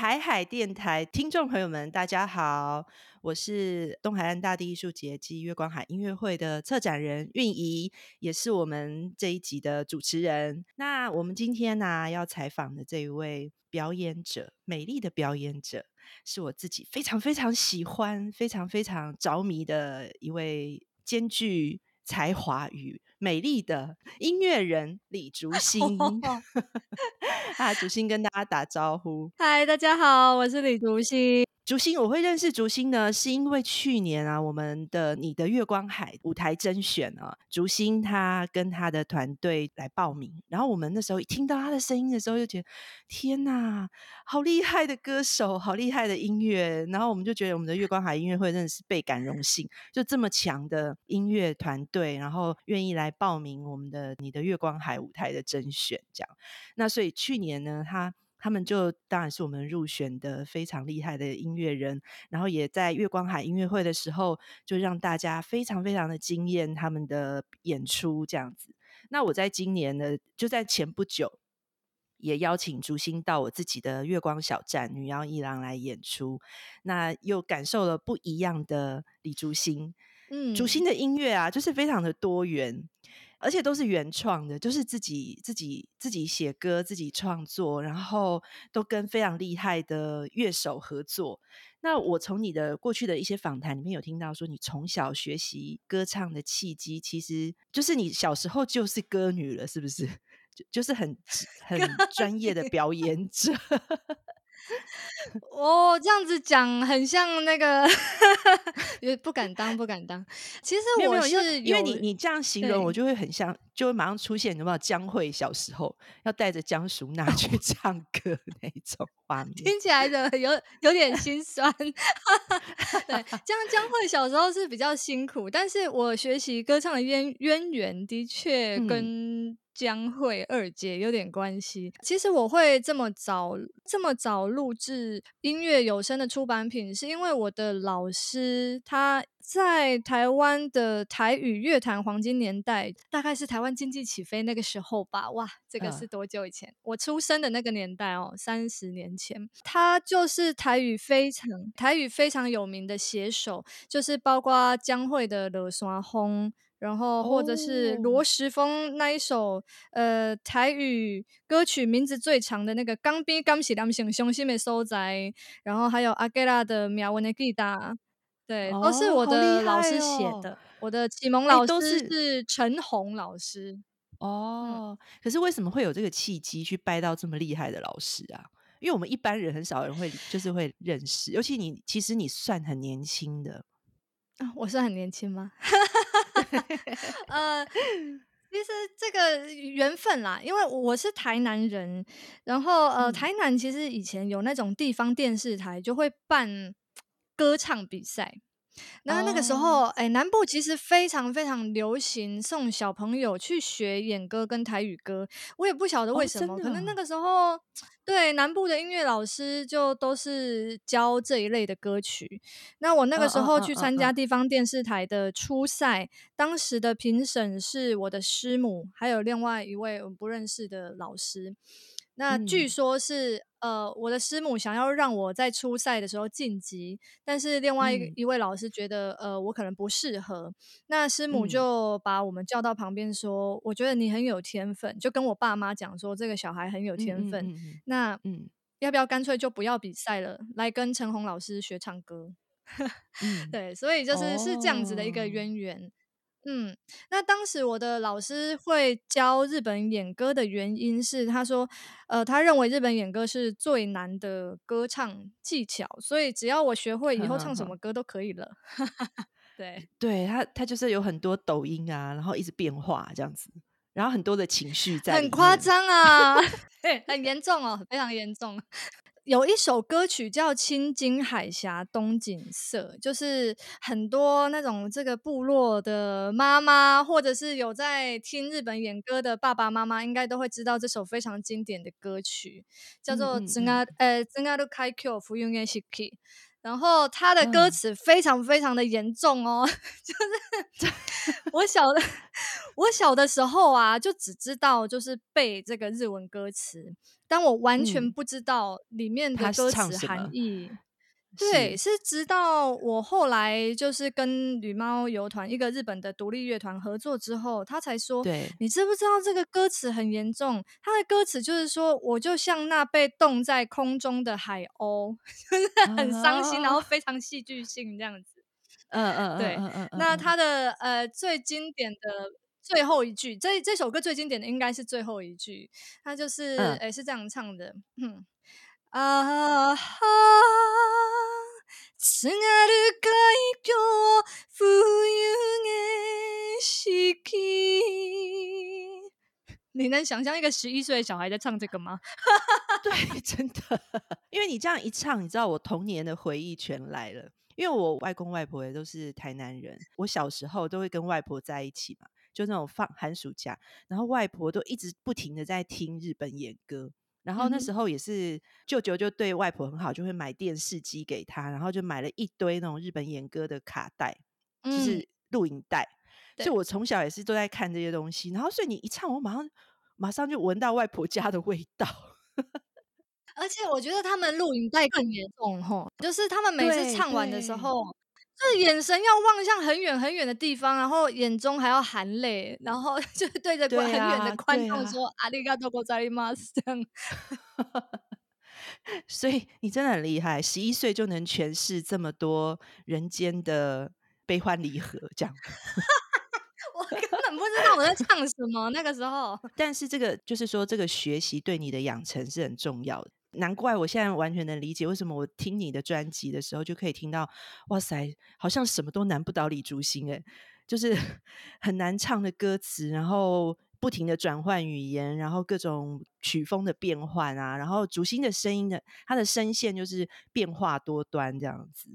嗨，海海电台听众朋友们，大家好，我是东海岸大地艺术节暨月光海音乐会的策展人韵仪，也是我们这一集的主持人。那我们今天呢要采访的这一位表演者，美丽的表演者，是我自己非常非常喜欢、非常非常着迷的一位兼具才华与美丽的音乐人李竹新。啊，竹新跟大家打招呼。嗨，大家好，我是李竹新。竹心，我会认识竹心呢，是因为去年啊，我们的你的月光海舞台甄选啊，竹心他跟他的团队来报名，然后我们那时候听到他的声音的时候，就觉得天哪，好厉害的歌手，好厉害的音乐，然后我们就觉得我们的月光海音乐会真的是倍感荣幸，就这么强的音乐团队，然后愿意来报名我们的你的月光海舞台的甄选，这样。那所以去年呢，他。他们就当然是我们入选的非常厉害的音乐人，然后也在月光海音乐会的时候，就让大家非常非常的惊艳他们的演出这样子。那我在今年呢，就在前不久，也邀请竹心到我自己的月光小站女妖一郎来演出，那又感受了不一样的李竹心。嗯，竹心的音乐啊，就是非常的多元。而且都是原创的，就是自己自己自己写歌、自己创作，然后都跟非常厉害的乐手合作。那我从你的过去的一些访谈里面有听到说，你从小学习歌唱的契机，其实就是你小时候就是歌女了，是不是？就就是很很专业的表演者。哦，这样子讲很像那个，也不敢当，不敢当。其实我是因为你你这样形容，我就会很像，就会马上出现有没有江蕙小时候要带着江淑娜去 唱歌那种画面，听起来的有有点心酸。对，江江蕙小时候是比较辛苦，但是我学习歌唱的渊渊源的确跟。将会二姐有点关系。其实我会这么早这么早录制音乐有声的出版品，是因为我的老师他在台湾的台语乐坛黄金年代，大概是台湾经济起飞那个时候吧。哇，这个是多久以前？我出生的那个年代哦，三十年前。他就是台语非常台语非常有名的写手，就是包括江蕙的《落山风》。然后，或者是罗时丰那一首呃台语歌曲名字最长的那个《刚边刚起两行雄心的收在》，然后还有阿盖拉的《苗文的吉他》，对，都是我的老师写的。我的启蒙老师是陈红老师。哦，可是为什么会有这个契机去拜到这么厉害的老师啊？因为我们一般人很少人会就是会认识，尤其你其实你算很年轻的。啊我是很年轻吗？呃，其实这个缘分啦，因为我是台南人，然后呃，台南其实以前有那种地方电视台就会办歌唱比赛。那那个时候，哎，南部其实非常非常流行送小朋友去学演歌跟台语歌。我也不晓得为什么，可能那个时候对南部的音乐老师就都是教这一类的歌曲。那我那个时候去参加地方电视台的初赛，当时的评审是我的师母，还有另外一位我不认识的老师。那据说是呃，我的师母想要让我在初赛的时候晋级，但是另外一一位老师觉得呃，我可能不适合。那师母就把我们叫到旁边说：“我觉得你很有天分。”就跟我爸妈讲说：“这个小孩很有天分。”那嗯，要不要干脆就不要比赛了，来跟陈红老师学唱歌？对，所以就是是这样子的一个渊源。嗯，那当时我的老师会教日本演歌的原因是，他说，呃，他认为日本演歌是最难的歌唱技巧，所以只要我学会以后唱什么 歌都可以了。对，对他，他就是有很多抖音啊，然后一直变化这样子，然后很多的情绪在，很夸张啊，很严重哦，非常严重。有一首歌曲叫《青金海峡东景色》，就是很多那种这个部落的妈妈，或者是有在听日本演歌的爸爸妈妈，应该都会知道这首非常经典的歌曲，叫做《真阿呃真阿鲁开 Q 福永远是 K》。然后他的歌词非常非常的严重哦，就是 我小的我小的时候啊，就只知道就是背这个日文歌词，但我完全不知道里面的歌词含义。对，是直到我后来就是跟旅猫游团一个日本的独立乐团合作之后，他才说：“对，你知不知道这个歌词很严重？他的歌词就是说，我就像那被冻在空中的海鸥，就是很伤心，然后非常戏剧性这样子。嗯嗯，对，那他的呃最经典的最后一句，这这首歌最经典的应该是最后一句，他就是哎是这样唱的，嗯。”啊哈！津軽海峡冬的四季，你能想象一个十一岁的小孩在唱这个吗？对，真的，因为你这样一唱，你知道我童年的回忆全来了。因为我外公外婆也都是台南人，我小时候都会跟外婆在一起嘛，就那种放寒暑假，然后外婆都一直不停的在听日本演歌。然后那时候也是舅舅就对外婆很好，就会买电视机给她，然后就买了一堆那种日本演歌的卡带，就是录影带。所以我从小也是都在看这些东西。然后所以你一唱，我马上马上就闻到外婆家的味道。而且我觉得他们录影带更严重吼，就是他们每次唱完的时候。就是眼神要望向很远很远的地方，然后眼中还要含泪，然后就对着很远的观众说“阿里嘎多ございます”这样。所以你真的很厉害，十一岁就能诠释这么多人间的悲欢离合，这样。我根本不知道我在唱什么那个时候。但是这个就是说，这个学习对你的养成是很重要的。 难怪我现在完全能理解为什么我听你的专辑的时候就可以听到，哇塞，好像什么都难不倒李竹心哎，就是 很难唱的歌词，然后不停的转换语言，然后各种曲风的变换啊，然后竹心的声音的他的声线就是变化多端这样子。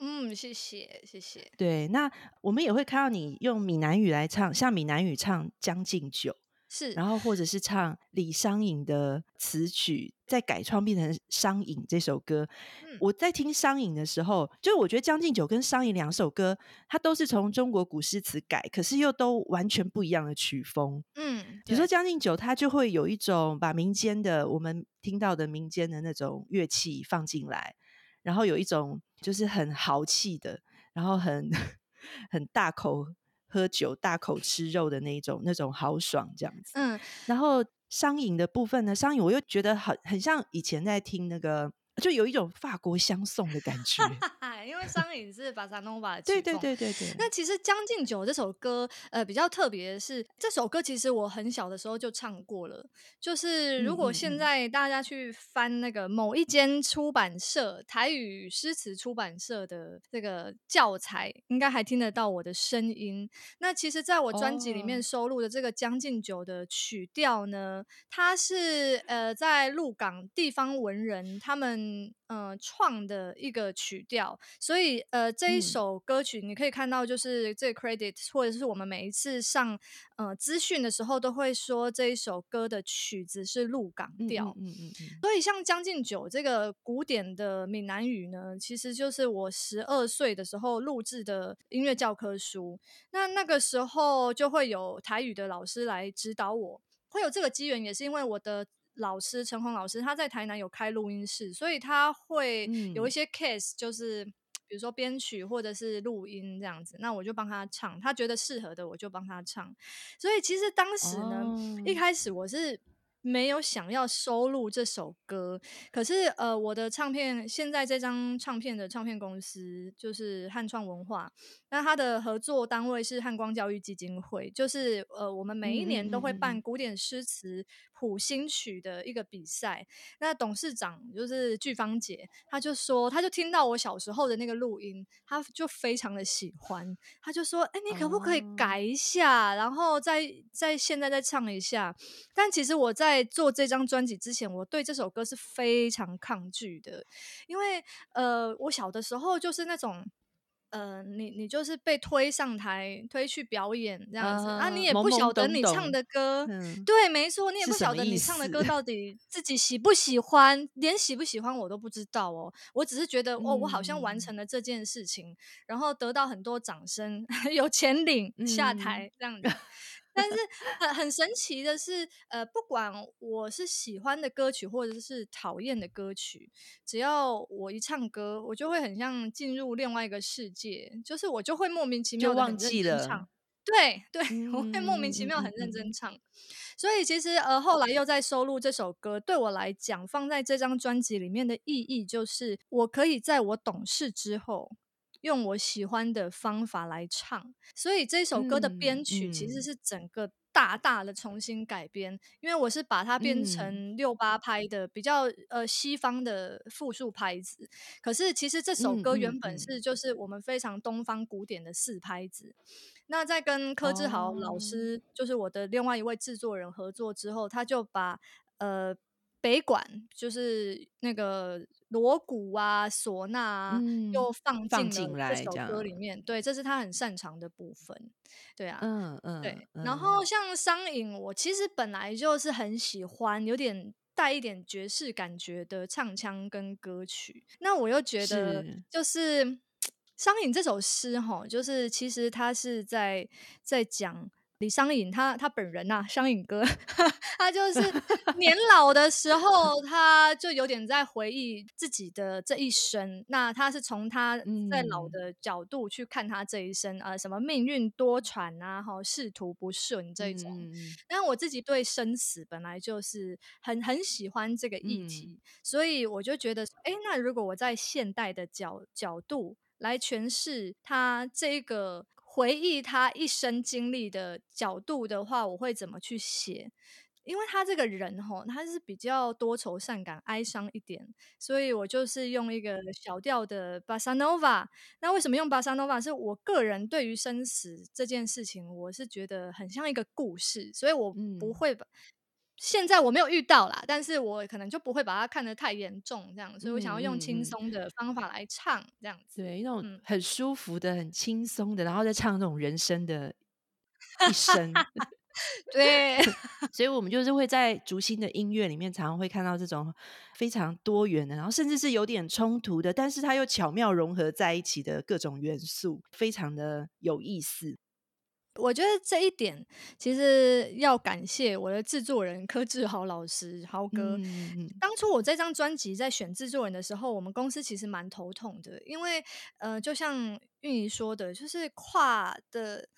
嗯，谢谢谢谢。对，那我们也会看到你用闽南语来唱，像闽南语唱《将进酒》。是，然后或者是唱李商隐的词曲，再改创变成《商隐》这首歌。我在听《商隐》的时候，就我觉得《将进酒》跟《商隐》两首歌，它都是从中国古诗词改，可是又都完全不一样的曲风。嗯，比如说《将进酒》，它就会有一种把民间的我们听到的民间的那种乐器放进来，然后有一种就是很豪气的，然后很 很大口。喝酒大口吃肉的那种，那种豪爽这样子。嗯，然后商饮的部分呢，商饮我又觉得很很像以前在听那个。就有一种法国相送的感觉，因为商影是巴萨诺瓦的对对对对对。那其实《将进酒》这首歌，呃，比较特别的是，这首歌其实我很小的时候就唱过了。就是如果现在大家去翻那个某一间出版社台语诗词出版社的这个教材，应该还听得到我的声音。那其实，在我专辑里面收录的这个《将进酒》的曲调呢，它是呃，在鹿港地方文人他们。嗯呃，创的一个曲调，所以呃，这一首歌曲你可以看到，就是这 credit 或者是我们每一次上呃资讯的时候，都会说这一首歌的曲子是鹿港调。嗯嗯嗯。所以像《将进酒》这个古典的闽南语呢，其实就是我十二岁的时候录制的音乐教科书。那那个时候就会有台语的老师来指导我，会有这个机缘，也是因为我的。老师陈红老师他在台南有开录音室，所以他会有一些 case，就是比如说编曲或者是录音这样子，那我就帮他唱，他觉得适合的我就帮他唱。所以其实当时呢，一开始我是。没有想要收录这首歌，可是呃，我的唱片现在这张唱片的唱片公司就是汉创文化，那它的合作单位是汉光教育基金会，就是呃，我们每一年都会办古典诗词谱新曲的一个比赛。那董事长就是巨芳姐，她就说，她就听到我小时候的那个录音，她就非常的喜欢，她就说，哎，你可不可以改一下，然后再再现在再唱一下？但其实我在在做这张专辑之前，我对这首歌是非常抗拒的，因为呃，我小的时候就是那种呃，你你就是被推上台，推去表演这样子，啊，你也不晓得你唱的歌，嗯对，没错，你也不晓得你唱的歌到 底自己喜不喜欢，连喜不喜欢我都不知道哦。我只是觉得，哦，我好像完嗯成了这件事情，然后得到很多掌声，有钱领，下嗯台这样子。但是很很神奇的是，呃，不管我是喜欢的歌曲或者是讨厌的歌曲，只要我一唱歌，我就会很像进入另外一个世界，就是我就会莫名其妙忘记了唱。对对，我会莫名嗯其妙很认真嗯。唱，所以其实呃后来又在收录这首歌，对我来讲放在这张专辑里面的意义，就是我可以在我懂事之后，用我喜欢的方法来唱，所以这首歌的嗯编曲其实嗯。是整个大大的重新改编，因为我是把它编嗯。成六八拍的比较呃西方的复数拍子，可是其实这首嗯歌原本是就是我们非常东方古典的四拍子。那在跟柯志豪老哦。师，就是我的另外一位制作人合作之后，他就把呃北管，就是那个锣鼓啊、唢呐啊，嗯又放放进进了这首歌里面。对，这是他很擅长的部分。对啊，嗯嗯对，嗯然后像商影，我其实本来就是很喜欢有点带一点爵士感觉的唱腔跟歌曲。那我又觉得就是 商影这首诗哈，就是其实他是在在讲。李商隐他他本人呐、商隐哥，他就是年老的时候，他就有点在回忆自己的这一生。那他是从他在老嗯的角度去看他这一生，呃，什么命运多舛啊，哈，仕途不顺这种。嗯嗯但我自己对生死本来就是很很喜欢这个议嗯题，所以我就觉得，哎，那如果我在现代的角角度来诠释他这个回忆他一生经历的角度的话，我会怎么去写？因为他这个人吼，他是比较多愁善感、哀伤一点，所以我就是用一个小调的巴萨诺瓦。那为什么用巴萨诺瓦？是我个人对于生死这件事情，我是觉得很像一个故事，所以我不嗯会把。现在我没有遇到啦，但是我可能就不会把它看得太严重，这样，所以我想要用轻松的方法来唱，这样子。对，那种嗯很舒服的、很轻松的，然后再唱那种人生的一生。对，所以我们就是会在竹心的音乐里面，常常会看到这种非常多元的，然后甚至是有点冲突的，但是它又巧妙融合在一起的各种元素，非常的有意思。我觉得这一点其实要感谢我的制作人柯志豪老师，豪哥。嗯嗯当初我这张专辑在选制作人的时候，我们公司其实蛮头痛的，因为呃，就像韵仪说的，就是跨的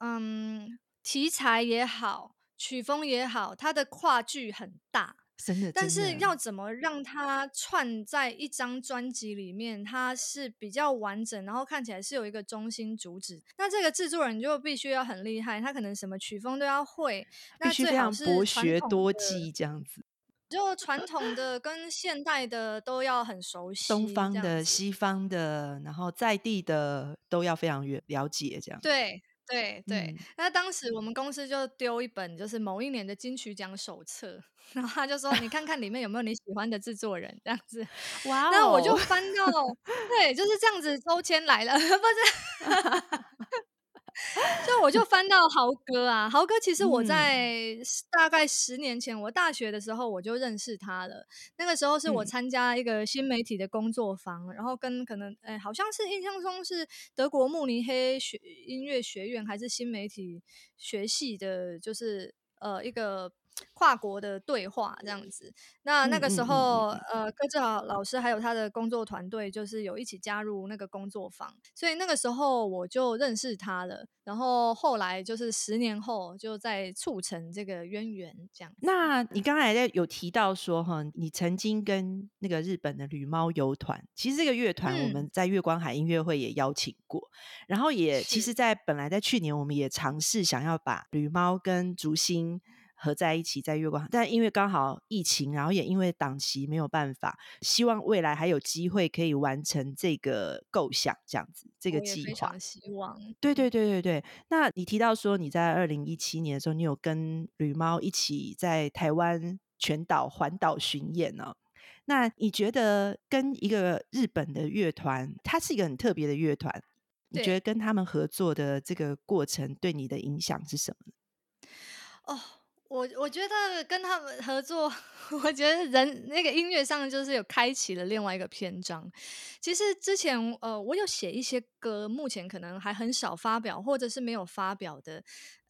嗯题材也好，曲风也好，它的跨距很大。真的，但是要怎么让它串在一张专辑里面，它是比较完整，然后看起来是有一个中心主旨。那这个制作人就必须要很厉害，他可能什么曲风都要会，那最好是博学多的技这样子，就传统的跟现代的都要很熟悉，东方的、西方的，然后在地的都要非常了了解这样。对对对，嗯。那当时我们公司就丢一本就是某一年的金曲奖手册，然后他就说你看看里面有没有你喜欢的制作人？这样子，哇。那我就哦翻到，对，就是这样子抽签来了，不是。就我就翻到豪哥啊，豪哥其实我嗯在大概十年前，我大学的时候我就认识他了。那个时候是我嗯参加一个新媒体的工作坊，然后跟可能诶、好像是印象中是德国慕尼黑学音乐学院还是新媒体学系的，就是呃一个跨国的对话这样子。那那个时嗯嗯嗯候，呃，柯志豪老师还有他的工作团队，就是有一起加入那个工作坊，所以那个时候我就认识他了。然后后来就是十年后，就在促成这个渊源这样。那你刚才在有提到说哈，你曾经跟那个日本的旅猫游团，其实这个乐团我嗯们在月光海音乐会也邀请过，然后也其是实，在本来在去年我们也尝试想要把旅猫跟竹心合在一起在月光，但因为刚好疫情，然后也因为档期没有办法，希望未来还有机会可以完成这个构想，这样子这个计划。希望。对对对对对，那你提到说你在二零一七年的时候，你有跟吕猫一起在台湾全岛环岛巡演呢、那你觉得跟一个日本的乐团，它是一个很特别的乐团，你觉得跟他们合作的这个过程对你的影响是什么？哦。我我觉得跟他们合作，我觉得人那个音乐上就是有开启了另外一个篇章。其实之前呃，我有写一些歌，目前可能还很少发表，或者是没有发表的，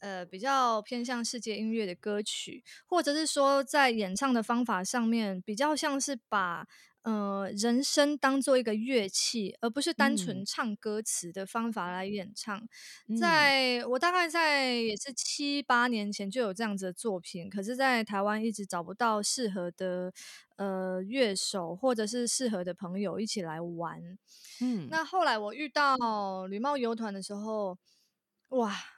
呃，比较偏向世界音乐的歌曲，或者是说在演唱的方法上面，比较像是把。呃，人声当做一个乐器，而不是单纯唱歌词的方法来演唱。在我大概在也是七八年前就有这样子的作品，可是，在台湾一直找不到适合的呃乐手，或者是适合的朋友一起来玩。嗯，那后来我遇到旅貌游团的时候，哇！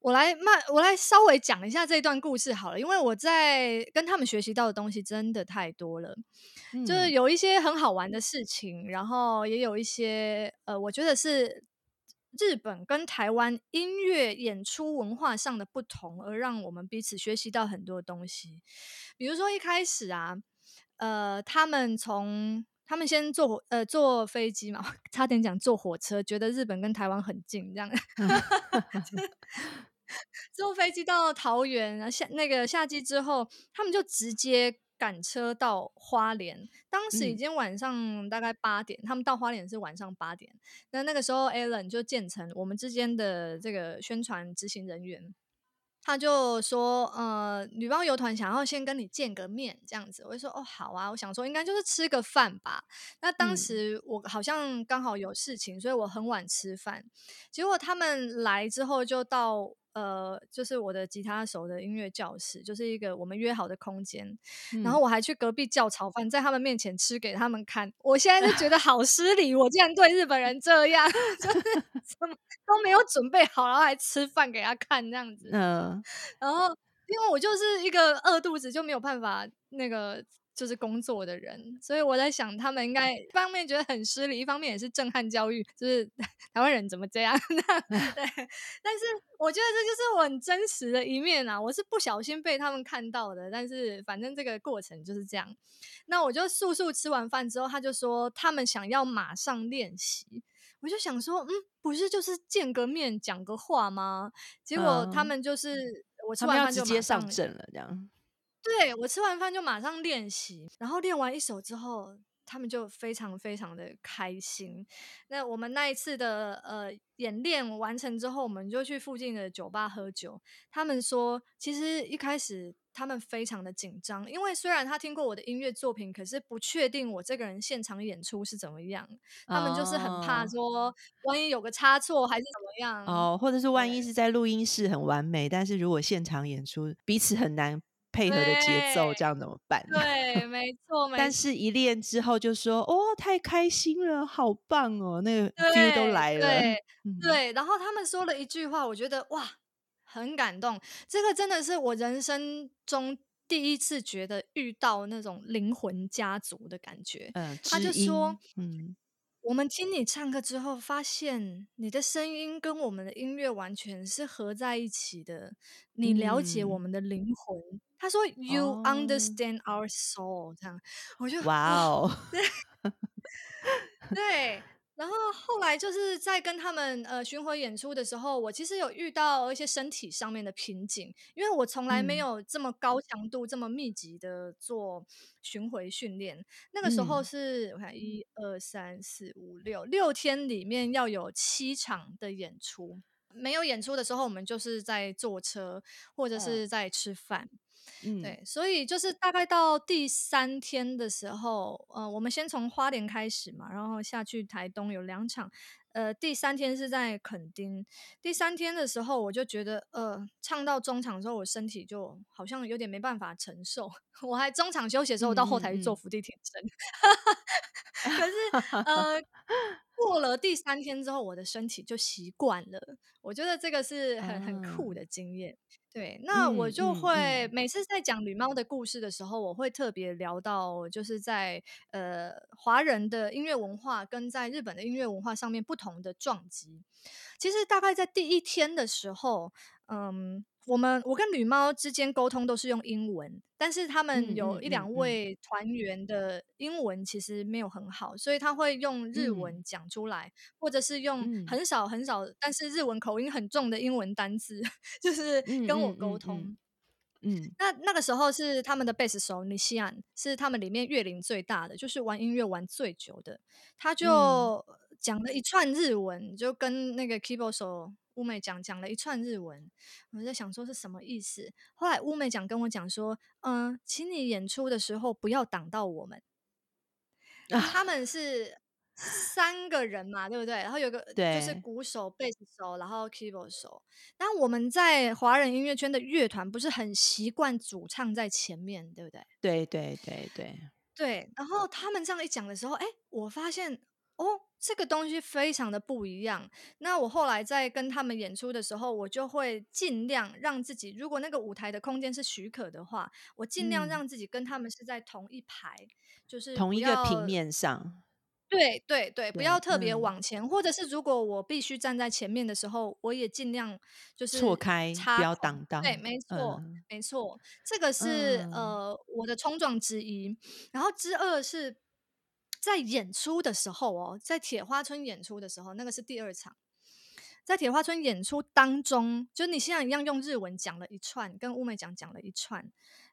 我来慢，我来稍微讲一下这段故事好了，因为我在跟他们学习到的东西真的太多了，就是有一些很好玩的事情，然后也有一些呃，我觉得是日本跟台湾音乐演出文化上的不同，而让我们彼此学习到很多东西。比如说一开始啊，呃，他们从他们先坐火呃坐飞机嘛，差点讲坐火车，觉得日本跟台湾很近这样。坐飞机到桃园，然后下那个夏季之后，他们就直接赶车到花莲。当时已经晚上大概八点，他们到花莲是晚上八点。那那个时候，Alan 就建成我们之间的这个宣传执行人员。他就说：“呃，女方游团想要先跟你见个面，这样子。”我就说：“哦，好啊。”我想说应该就是吃个饭吧。那当时我好像刚好有事情，所以我很晚吃饭。结果他们来之后就到。呃，就是我的吉他手的音乐教室，就是一个我们约好的空间。然后我还去隔壁叫炒饭，在他们面前吃给他们看。我现在就觉得 好失礼，我竟然对日本人这样，就是 怎么都没有准备好，然后还吃饭给他看这样子。嗯，然后因为我就是一个饿肚子，就没有办法那个。就是工作的人，所以我在想，他们应该一方面觉得很失礼，一方面也是震撼教育，就是 台湾人怎么这样？对，但是我觉得这就是我很真实的一面啊！我是不小心被他们看到的，但是反正这个过程就是这样。那我就速速吃完饭之后，他就说他们想要马上练习，我就想说，嗯，不是就是见个面讲个话吗？结果他们就是我吃完饭就直接上阵了，这样。对我吃完饭就马上练习，然后练完一首之后，他们就非常非常的开心。那我们那一次的呃演练完成之后，我们就去附近的酒吧喝酒。他们说，其实一开始他们非常的紧张，因为虽然他听过我的音乐作品，可是不确定我这个人现场演出是怎么样。他们就是很怕说，万一有个差错还是怎么样哦，或者是万一是在录音室很完美，但是如果现场演出彼此很难。配合的节奏，这样怎么办？对，没错。但是，一练之后就说：“哦，太开心了，好棒哦！”那个 feel 都来了。对，对。然后他们说了一句话，我觉得哇，很感动。这个真的是我人生中第一次觉得遇到那种灵魂家族的感觉。嗯，他就说：“嗯。”我们听你唱歌之后，发现你的声音跟我们的音乐完全是合在一起的。你了解我们的灵魂。他说：“You understand our soul。”这样，我就哇哦，对 对。然后后来就是在跟他们呃巡回演出的时候，我其实有遇到一些身体上面的瓶颈，因为我从来没有这么高强度、这么密集的做巡回训练。那个时候是我看一二三四五六六天里面要有七场的演出，没有演出的时候，我们就是在坐车或者是在吃饭。嗯，对，所以就是大概到第三天的时候，呃，我们先从花莲开始嘛，然后下去台东有两场，呃，第三天是在垦丁。第三天的时候，我就觉得，呃，唱到中场之后，我身体就好像有点没办法承受。我还中场休息的时候，到后台去做伏地挺身。可是，呃，过了第三天之后，我的身体就习惯了。我觉得这个是很很酷的经验。对，那我就会每次在讲吕猫的故事的时候，我会特别聊到，就是在呃华人的音乐文化跟在日本的音乐文化上面不同的撞击。其实大概在第一天的时候，嗯，我们我跟女猫之间沟通都是用英文，但是他们有一两位团员的英文其实没有很好，所以他会用日文讲出来，或者是用很少很少，但是日文口音很重的英文单词，就是跟我沟通。嗯，那那个时候是他们的贝斯手尼西安，是他们里面乐龄最大的，就是玩音乐玩最久的，他就讲了一串日文，就跟那个 keyboard 手乌美讲讲了一串日文，我在想说是什么意思。后来乌美讲跟我讲说，嗯，请你演出的时候不要挡到我们。他们是。三个人嘛，对不对？然后有个就是鼓手、贝斯手，然后 keyboard 手。但我们在华人音乐圈的乐团不是很习惯主唱在前面，对不对？对对对对对。然后他们这样一讲的时候，哎，我发现哦，这个东西非常的不一样。那我后来在跟他们演出的时候，我就会尽量让自己，如果那个舞台的空间是许可的话，我尽量让自己跟他们是在同一排，就是同一个平面上。对对对，不要特别往前，或者是如果我必须站在前面的时候，我也尽量就是错开，不要挡到。对，没错，没错，这个是呃我的冲撞之一。然后之二是在演出的时候哦，在铁花村演出的时候，那个是第二场，在铁花村演出当中，就你现在一样用日文讲了一串，跟乌美讲讲了一串，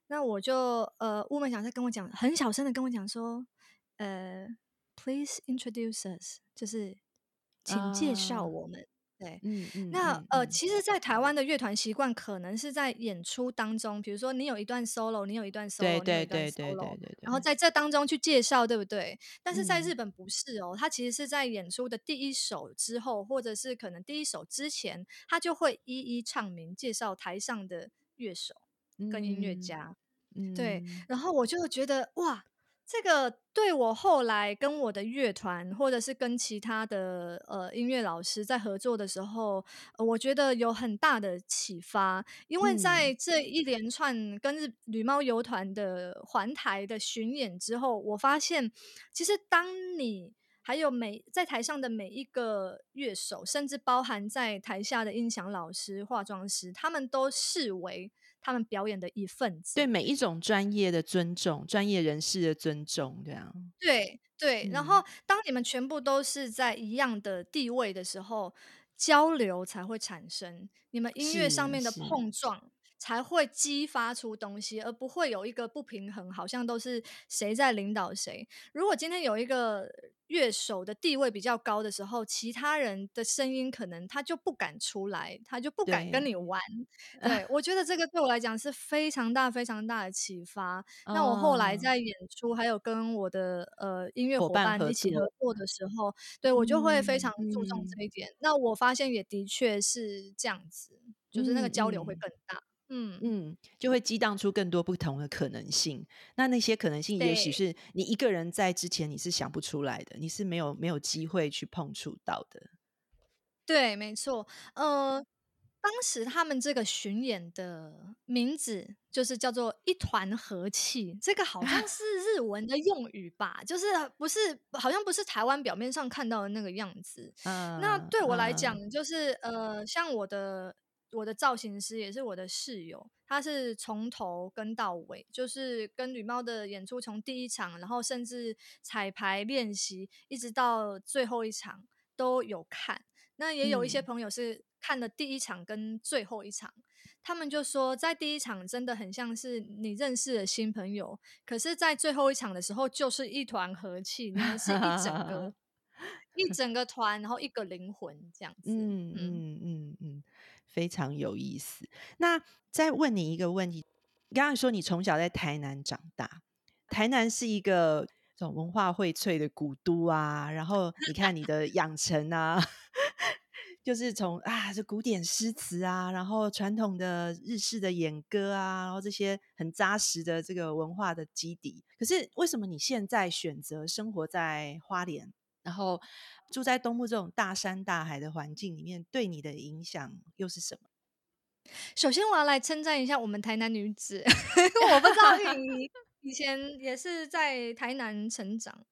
那我就呃乌美讲在跟我讲，很小声的跟我讲说，呃。Please introduce us，就是请介绍我们。对，嗯嗯。那呃，其实，在台湾的乐团习惯，可能是在演出当中，比如说你有一段 solo，你有一段 solo，对对对对对对，然后在这当中去介绍，对不对？但是在日本不是哦，他其实是在演出的第一首之后，或者是可能第一首之前，他就会一一唱名，介绍台上的乐手跟音乐家。对，然后我就觉得哇。这个对我后来跟我的乐团，或者是跟其他的呃音乐老师在合作的时候，我觉得有很大的启发。因为在这一连串跟日旅猫游团的环台的巡演之后，我发现，其实当你还有每在台上的每一个乐手，甚至包含在台下的音响老师、化妆师，他们都视为。他们表演的一份子，对每一种专业的尊重，专业人士的尊重，这样。对对，然后当你们全部都是在一样的地位的时候，交流才会产生，你们音乐上面的碰撞才会激发出东西，而不会有一个不平衡，好像都是谁在领导谁。如果今天有一个。乐手的地位比较高的时候，其他人的声音可能他就不敢出来，他就不敢跟你玩。对我觉得这个 对我来讲是非常大、非常大的启发。那我后来在演出，还有跟我的呃音乐伙伴一起合作的时候，对我就会非常注重这一点。那我发现也的确是这样子，就是那个交流会更大。嗯嗯嗯，就会激荡出更多不同的可能性。那那些可能性，也许是你一个人在之前你是想不出来的，你是没有没有机会去碰触到的。对，没错。呃，当时他们这个巡演的名字就是叫做“一团和气”，这个好像是 日文的用语吧？就是不是好像不是台湾表面上看到的那个样子。嗯，那对我来讲，就是呃，像我的。我的造型师也是我的室友，他是从头跟到尾，就是跟吕猫的演出从第一场，然后甚至彩排练习，一直到最后一场都有看。那也有一些朋友是看了第一场跟最后一场，他们就说在第一场真的很像是你认识的新朋友，可是，在最后一场的时候就是一团和气，你们是一整个 一整个团，然后一个灵魂这样子。嗯嗯嗯嗯。非常有意思。那再问你一个问题，刚刚说你从小在台南长大，台南是一个这种文化荟萃的古都啊。然后你看你的养成啊，就是从啊这古典诗词啊，然后传统的日式的演歌啊，然后这些很扎实的这个文化的基底。可是为什么你现在选择生活在花莲？然后住在东部这种大山大海的环境里面，对你的影响又是什么？首先，我要来称赞一下我们台南女子，我不知道你 以前也是在台南成长。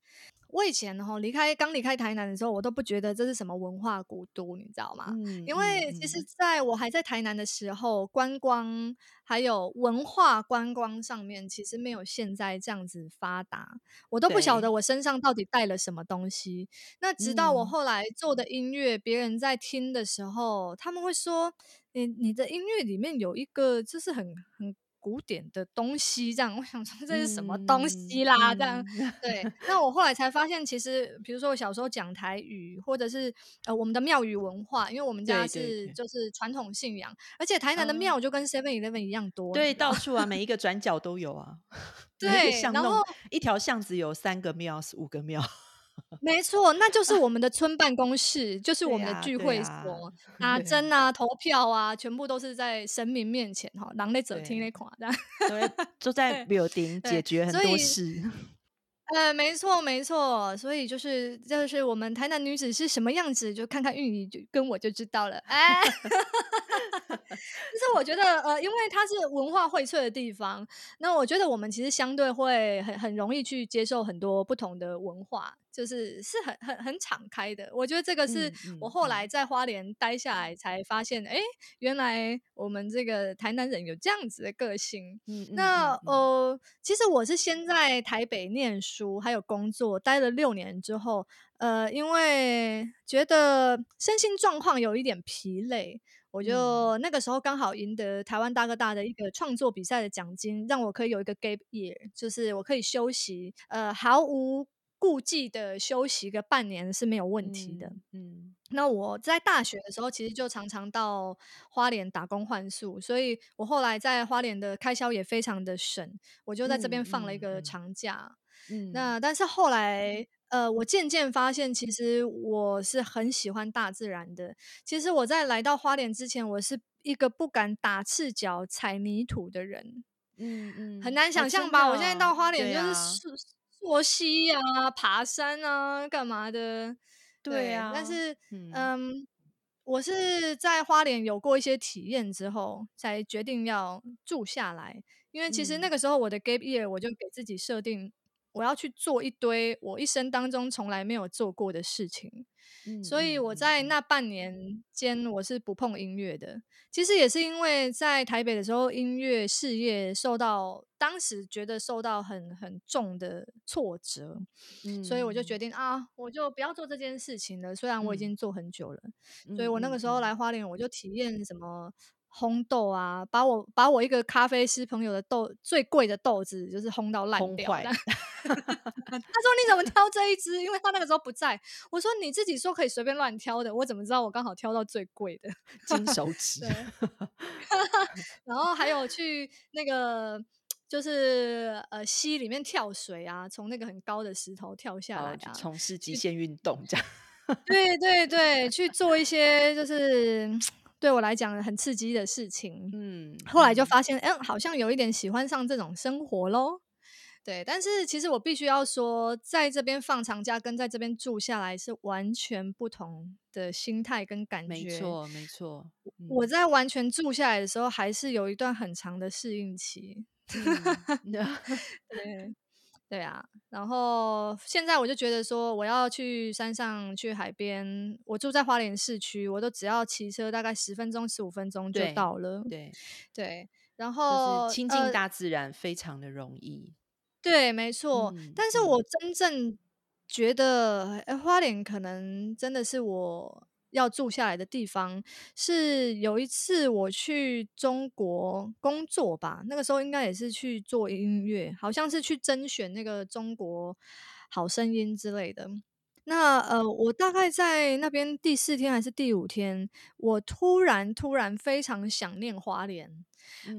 我以前哈离开刚离开台南的时候，我都不觉得这是什么文化古都，你知道吗？嗯，因为其实在我还在台南的时候，观光还有文化观光上面，其实没有现在这样子发达。我都不晓得我身上到底带了什么东西。那直到我后来做的音乐，别人在听的时候，他们会说：“你你的音乐里面有一个，就是很很。”古典的东西，这样我想说这是什么东西啦？这样对，那我后来才发现，其实比如说我小时候讲台语，或者是呃我们的庙宇文化，因为我们家是就是传统信仰，而且台南的庙就跟 Seven Eleven 一样多，对，到处啊，每一个转角都有啊，对，然后一条巷子有三个庙，五个庙。没错，那就是我们的村办公室，就是我们的聚会所，拿针啊、投票啊，全部都是在神明面前哈，狼类者听那款的，都 在庙顶解决很多事。呃，没错没错，所以就是就是我们台南女子是什么样子，就看看玉仪就跟我就知道了。哎，就是我觉得呃，因为它是文化荟萃的地方，那我觉得我们其实相对会很很容易去接受很多不同的文化。就是是很很很敞开的，我觉得这个是我后来在花莲待下来才发现，哎，原来我们这个台南人有这样子的个性。那呃，其实我是先在台北念书，还有工作，待了六年之后，呃，因为觉得身心状况有一点疲累，我就那个时候刚好赢得台湾大哥大的一个创作比赛的奖金，让我可以有一个 gap year，就是我可以休息，呃，毫无。顾忌的休息个半年是没有问题的。嗯，那我在大学的时候，其实就常常到花莲打工换宿，所以我后来在花莲的开销也非常的省，我就在这边放了一个长假。嗯，那但是后来，呃，我渐渐发现，其实我是很喜欢大自然的。其实我在来到花莲之前，我是一个不敢打赤脚踩泥土的人。嗯嗯，很难想象吧？我现在到花莲就是。溯溪呀，爬山啊，干嘛的？对啊，但是，嗯，我是在花莲有过一些体验之后，才决定要住下来。因为其实那个时候我的 gap year，我就给自己设定。我要去做一堆我一生当中从来没有做过的事情，所以我在那半年间我是不碰音乐的。其实也是因为在台北的时候，音乐事业受到当时觉得受到很很重的挫折，所以我就决定啊，我就不要做这件事情了。虽然我已经做很久了，所以我那个时候来花莲，我就体验什么。烘豆啊，把我把我一个咖啡师朋友的豆最贵的豆子，就是烘到烂掉。他说：“你怎么挑这一只？因为他那个时候不在。”我说：“你自己说可以随便乱挑的，我怎么知道我刚好挑到最贵的金手指？” 然后还有去那个就是呃溪里面跳水啊，从那个很高的石头跳下来啊，从事极限运动这样。对对对，去做一些就是。对我来讲很刺激的事情，嗯，后来就发现，嗯，好像有一点喜欢上这种生活喽。对，但是其实我必须要说，在这边放长假跟在这边住下来是完全不同的心态跟感觉。没错，没错。我在完全住下来的时候，还是有一段很长的适应期。对。对啊，然后现在我就觉得说，我要去山上去海边，我住在花莲市区，我都只要骑车大概十分钟、十五分钟就到了。对对，然后亲近大自然非常的容易。对，没错。但是我真正觉得，哎，花莲可能真的是我。要住下来的地方是有一次我去中国工作吧，那个时候应该也是去做音乐，好像是去甄选那个中国好声音之类的。那呃，我大概在那边第四天还是第五天，我突然突然非常想念花莲。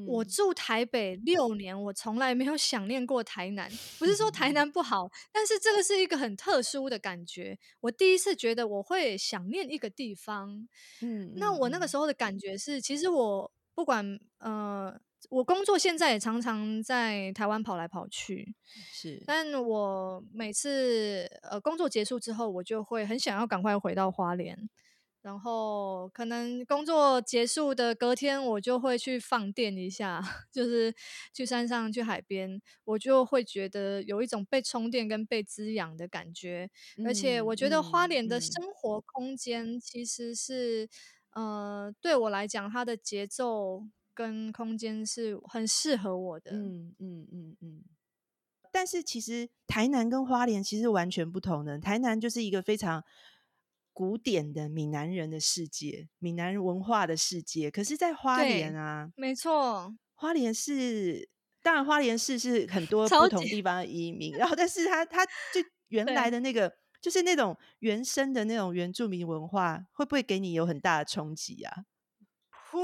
我住台北六年，我从来没有想念过台南。不是说台南不好，但是这个是一个很特殊的感觉。我第一次觉得我会想念一个地方。嗯，那我那个时候的感觉是，其实我不管呃。我工作现在也常常在台湾跑来跑去，是，但我每次呃工作结束之后，我就会很想要赶快回到花莲，然后可能工作结束的隔天，我就会去放电一下，就是去山上、去海边，我就会觉得有一种被充电跟被滋养的感觉。而且我觉得花莲的生活空间其实是，呃，对我来讲，它的节奏跟空间是很适合我的。嗯嗯嗯嗯。但是其实台南跟花莲其实完全不同的，台南就是一个非常。古典的闽南人的世界，闽南文化的世界。可是，在花莲啊，没错，花莲是当然，花莲市是很 多不同地方的移民。然后，但是它它就 原来的那个，就是那种原生的那种原住民文化，会不会给你有很大的冲击啊？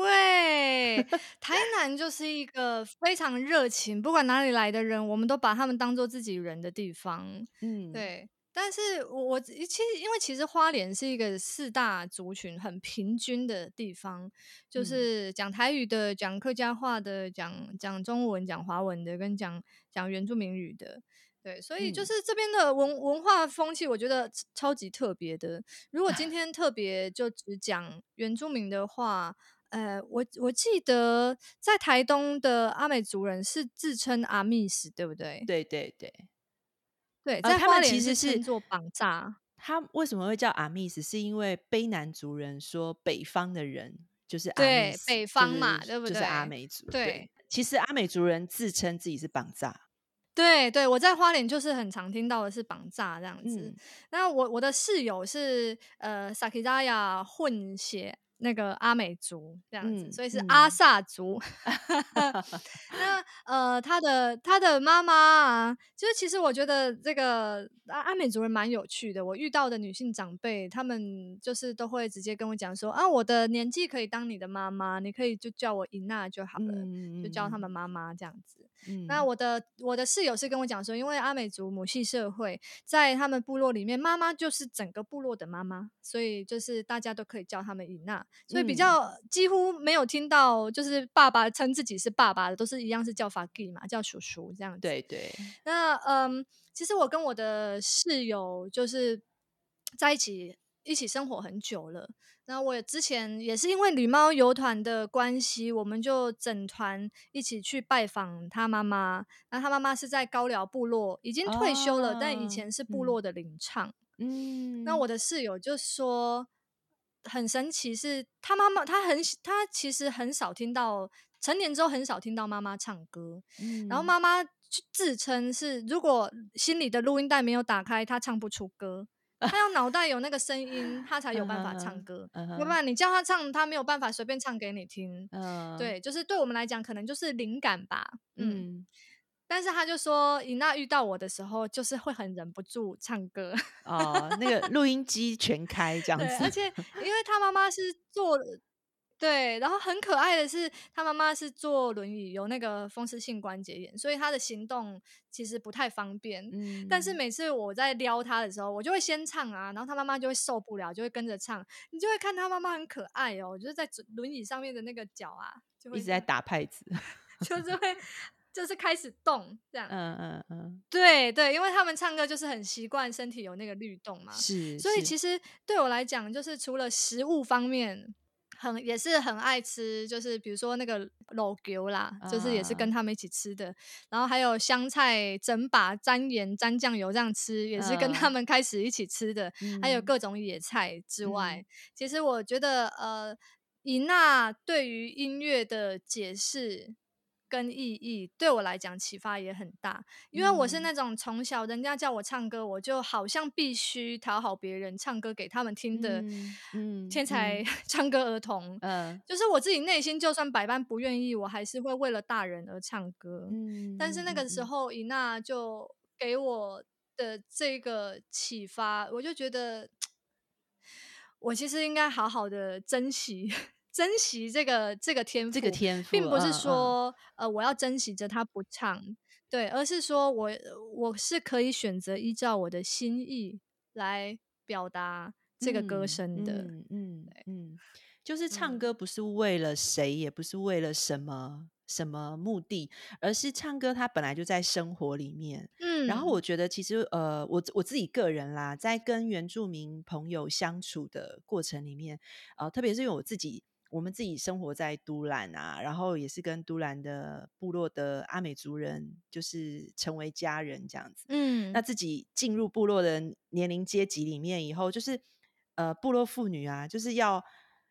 会，台南就是一个非常热情，不管哪里来的人，我们都把他们当做自己人的地方。嗯，对。但是我我其实因为其实花莲是一个四大族群很平均的地方，就是讲台语的、讲客家话的、讲讲中文、讲华文的，跟讲讲原住民语的，对，所以就是这边的文文化风气，我觉得超级特别的。如果今天特别就只讲原住民的话，呃，我我记得在台东的阿美族人是自称阿密斯，对不对？对对对。对，在他们其实是做绑架。他为什么会叫阿密斯？是因为卑南族人说北方的人就是对北方嘛，对不对？就是阿美族。对，其实阿美族人自称自己是绑架。对对，我在花莲就是很常听到的是绑架这样子。那我我的室友是呃萨克扎亚混血。那个阿美族这样子，所以是阿萨族。那呃，他的他的妈妈啊，就是其实我觉得这个阿阿美族人蛮有趣的。我遇到的女性长辈，他们就是都会直接跟我讲说啊，我的年纪可以当你的妈妈，你可以就叫我伊娜就好了，就叫他们妈妈这样子。那我的我的室友是跟我讲说，因为阿美族母系社会，在他们部落里面，妈妈就是整个部落的妈妈，所以就是大家都可以叫他们伊娜。所以比较几乎没有听到，就是爸爸称自己是爸爸的，都是一样是叫法基嘛，叫叔叔这样子。对对。那嗯，其实我跟我的室友就是在一起一起生活很久了。那我也之前也是因为旅猫游团的关系，我们就整团一起去拜访他妈妈。那他妈妈是在高寮部落，已经退休了，但以前是部落的领唱。嗯。那我的室友就说。很神奇，是他妈妈，他很他其实很少听到成年之后很少听到妈妈唱歌，然后妈妈自称是如果心里的录音带没有打开，她唱不出歌，他要脑袋有那个声音，他才有办法唱歌，要不然你叫他唱，他没有办法随便唱给你听。对，就是对我们来讲，可能就是灵感吧。嗯。但是他就说，尹娜遇到我的时候，就是会很忍不住唱歌哦，那个录音机全开这样子。而且，因为他妈妈是坐，对，然后很可爱的是，他妈妈是坐轮椅，有那个风湿性关节炎，所以他的行动其实不太方便。嗯，但是每次我在撩他的时候，我就会先唱啊，然后他妈妈就会受不了，就会跟着唱。你就会看他妈妈很可爱哦，就是在轮椅上面的那个脚啊，就会一直在打拍子，就是会。就是开始动这样，嗯嗯嗯，对对，因为他们唱歌就是很习惯身体有那个律动嘛，是，所以其实对我来讲，就是除了食物方面，很也是很爱吃，就是比如说那个老牛啦，就是也是跟他们一起吃的，然后还有香菜整把沾盐沾酱油这样吃，也是跟他们开始一起吃的，还有各种野菜之外，其实我觉得呃，以娜对于音乐的解释。跟意义对我来讲启发也很大，因为我是那种从小人家叫我唱歌，我就好像必须讨好别人，唱歌给他们听的，嗯，天 才唱歌儿童，嗯，就是我自己内心就算百般不愿意，我还是会为了大人而唱歌，嗯，但是那个时候伊娜就给我的这个启发，我就觉得 我其实应该好好的珍惜。珍惜这个这个天赋，这个天赋，并不是说呃我要珍惜着他不唱，对，而是说我我是可以选择依照我的心意来表达这个歌声的，嗯嗯嗯，就是唱歌不是为了谁，也不是为了什么什么目的，而是唱歌它本来就在生活里面。嗯，然后我觉得其实呃，我我自己个人啦，在跟原住民朋友相处的过程里面，呃，特别是因为我自己。我们自己生活在都兰啊，然后也是跟都兰的部落的阿美族人，就是成为家人这样子。嗯，那自己进入部落的年龄阶级里面以后，就是呃，部落妇女啊，就是要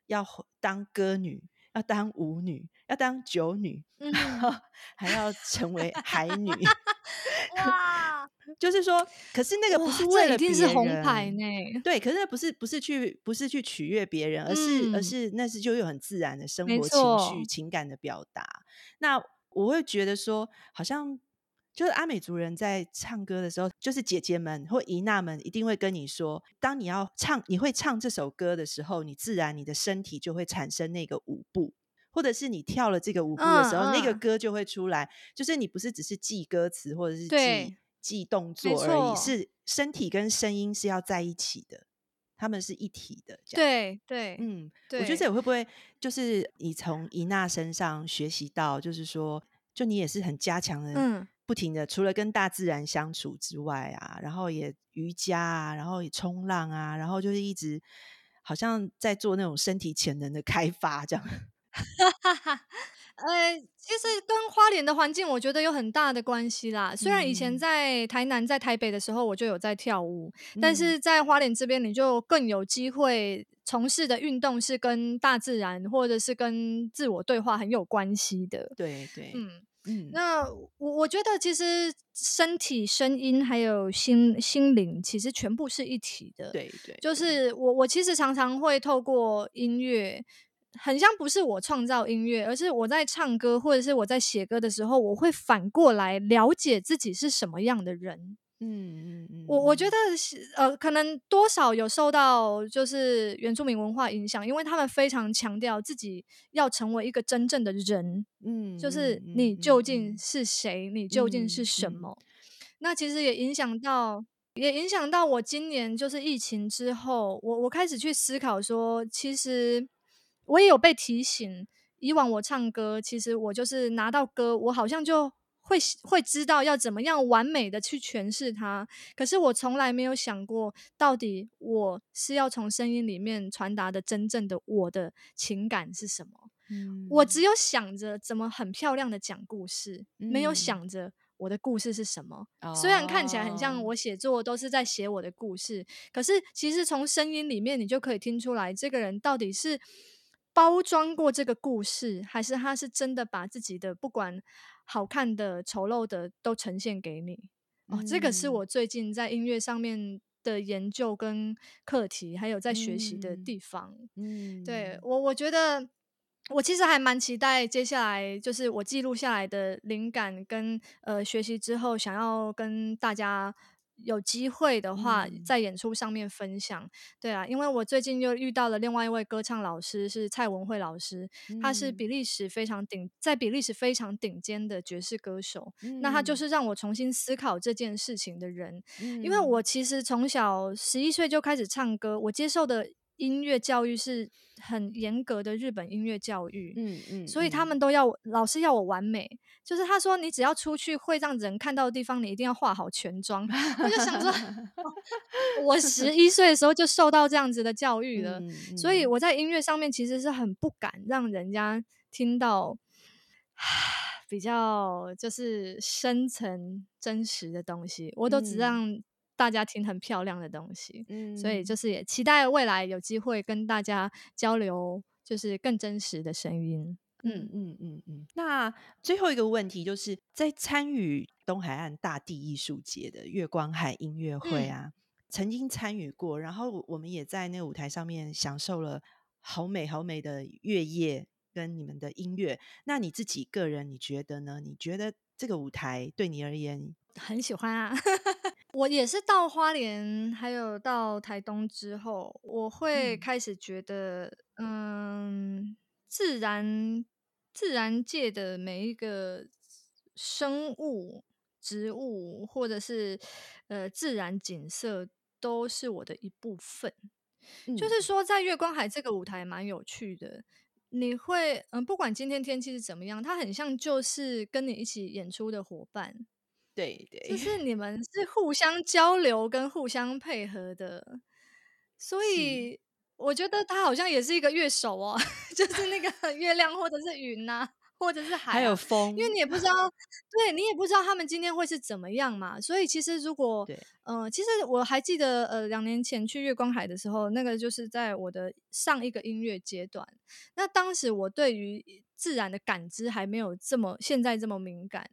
要当歌女，要当舞女，要当酒女，然后还要成为海女。哇！就是说，可是那个不是为了别人，是红牌呢。对，可是那不是不是去不是去取悦别人，而是而是那是就有很自然的生活情绪情感的表达。那我会觉得说，好像就是阿美族人在唱歌的时候，就是姐姐们或姨娜们一定会跟你说，当你要唱你会唱这首歌的时候，你自然你的身体就会产生那个舞步。或者是你跳了这个舞步的时候，那个歌就会出来。就是你不是只是记歌词或者是记记动作而已，是身体跟声音是要在一起的，他们是一体的。对对，嗯，我觉得这会不会就是你从伊娜身上学习到，就是说，就你也是很加强的，嗯，不停的，除了跟大自然相处之外啊，然后也瑜伽啊，然后也冲浪啊，然后就是一直好像在做那种身体潜能的开发这样。呃，其实跟花莲的环境，我觉得有很大的关系啦。虽然以前在台南、在台北的时候，我就有在跳舞，但是在花莲这边，你就更有机会从事的运动是跟大自然或者是跟自我对话很有关系的。对对，嗯嗯。那我我觉得，其实身体、声音还有心心灵，其实全部是一体的。对对，就是我我其实常常会透过音乐。很像不是我创造音乐，而是我在唱歌或者是我在写歌的时候，我会反过来了解自己是什么样的人。嗯嗯嗯，我我觉得呃，可能多少有受到就是原住民文化影响，因为他们非常强调自己要成为一个真正的人。嗯，就是你究竟是谁，你究竟是什么？那其实也影响到，也影响到我今年就是疫情之后，我我开始去思考说，其实。我也有被提醒，以往我唱歌，其实我就是拿到歌，我好像就会会知道要怎么样完美的去诠释它。可是我从来没有想过，到底我是要从声音里面传达的真正的我的情感是什么？嗯，我只有想着怎么很漂亮的讲故事，没有想着我的故事是什么。虽然看起来很像我写作都是在写我的故事，可是其实从声音里面你就可以听出来，这个人到底是。包装过这个故事，还是他是真的把自己的不管好看的、丑陋的都呈现给你？哦，这个是我最近在音乐上面的研究跟课题，还有在学习的地方。嗯，对我，我觉得我其实还蛮期待接下来，就是我记录下来的灵感跟呃学习之后，想要跟大家。有机会的话，在演出上面分享，对啊，因为我最近又遇到了另外一位歌唱老师，是蔡文慧老师，他是比利时非常顶，在比利时非常顶尖的爵士歌手，那他就是让我重新思考这件事情的人，因为我其实从小十一岁就开始唱歌，我接受的。音乐教育是很严格的日本音乐教育，嗯嗯，所以他们都要老师要我完美，就是他说你只要出去会让人看到的地方，你一定要化好全妆。我就想说，我十一岁的时候就受到这样子的教育了，所以我在音乐上面其实是很不敢让人家听到比较就是深层真实的东西，我都只让。大家听很漂亮的东西，嗯，所以就是也期待未来有机会跟大家交流，就是更真实的声音。嗯嗯嗯嗯。那最后一个问题，就是在参与东海岸大地艺术节的月光海音乐会啊，曾经参与过，然后我们也在那个舞台上面享受了好美好美的月夜跟你们的音乐。那你自己个人你觉得呢？你觉得这个舞台对你而言很喜欢啊？我也是到花莲，还有到台东之后，我会开始觉得，嗯，自然自然界的每一个生物、植物，或者是呃自然景色，都是我的一部分。就是说，在月光海这个舞台蛮有趣的。你会嗯，不管今天天气是怎么样，它很像就是跟你一起演出的伙伴。对对，就是 你们是互相交流跟互相配合的，所以我觉得他好像也是一个乐手哦，就是那个 月亮或者是云呐。或者是海，还有风，因为你也不知道，对你也不知道他们今天会是怎么样嘛。所以其实如果，嗯，其实我还记得，呃，两年前去月光海的时候，那个就是在我的上一个音乐阶段。那当时我对于自然的感知还没有这么现在这么敏感。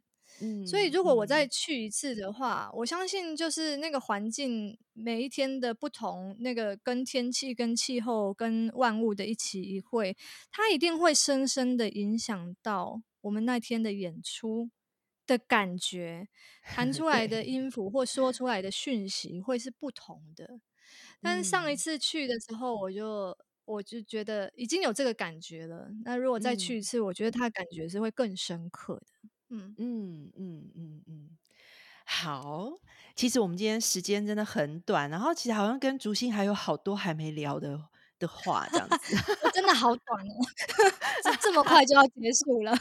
所以，如果我再去一次的话，我相信就是那个环境每一天的不同，那个跟天气、跟气候、跟万物的一起一会，它一定会深深的影响到我们那天的演出的感觉，弹出来的 音符或说出来的讯息会是不同的。但是上一次去的时候，我就我就觉得已经有这个感觉了。那如果再去一次，我觉得他的感觉是会更深刻的。嗯嗯嗯嗯嗯，好。其实我们今天时间真的很短，然后其实好像跟竹心还有好多还没聊的的话，这样子 真的好短哦，这这么快就要结束了。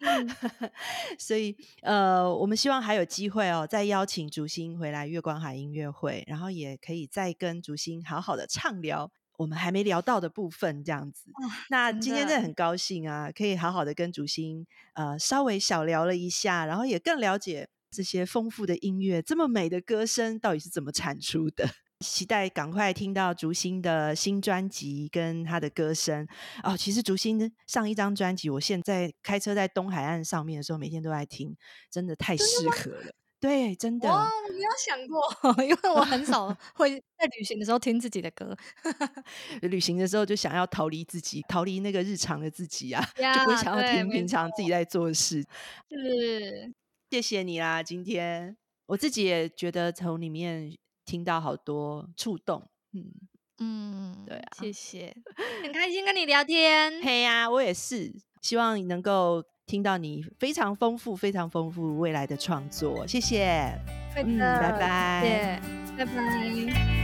所以呃，我们希望还有机会哦，再邀请竹心回来月光海音乐会，然后也可以再跟竹心好好的畅聊。我们还没聊到的部分，这样子。那今天真的很高兴啊，可以好好的跟竹心呃稍微小聊了一下，然后也更了解这些丰富的音乐，这么美的歌声到底是怎么产出的。期待赶快听到竹心的新专辑跟他的歌声哦。其实竹心上一张专辑，我现在开车在东海岸上面的时候，每天都在听，真的太适合了。对，真的。哇，没有想过，因为我很少 会在旅行的时候听自己的歌。旅行的时候就想要逃离自己，逃离那个日常的自己啊，就不会想要听平常自己在做的事。是，谢谢你啦，今天我自己也觉得从里面听到好多触动。嗯嗯，对啊，谢谢，很开心跟你聊天。嘿呀，我也是，希望你能够。听到你非常丰富、非常丰富未来的创作，谢谢。嗯，拜拜，拜拜。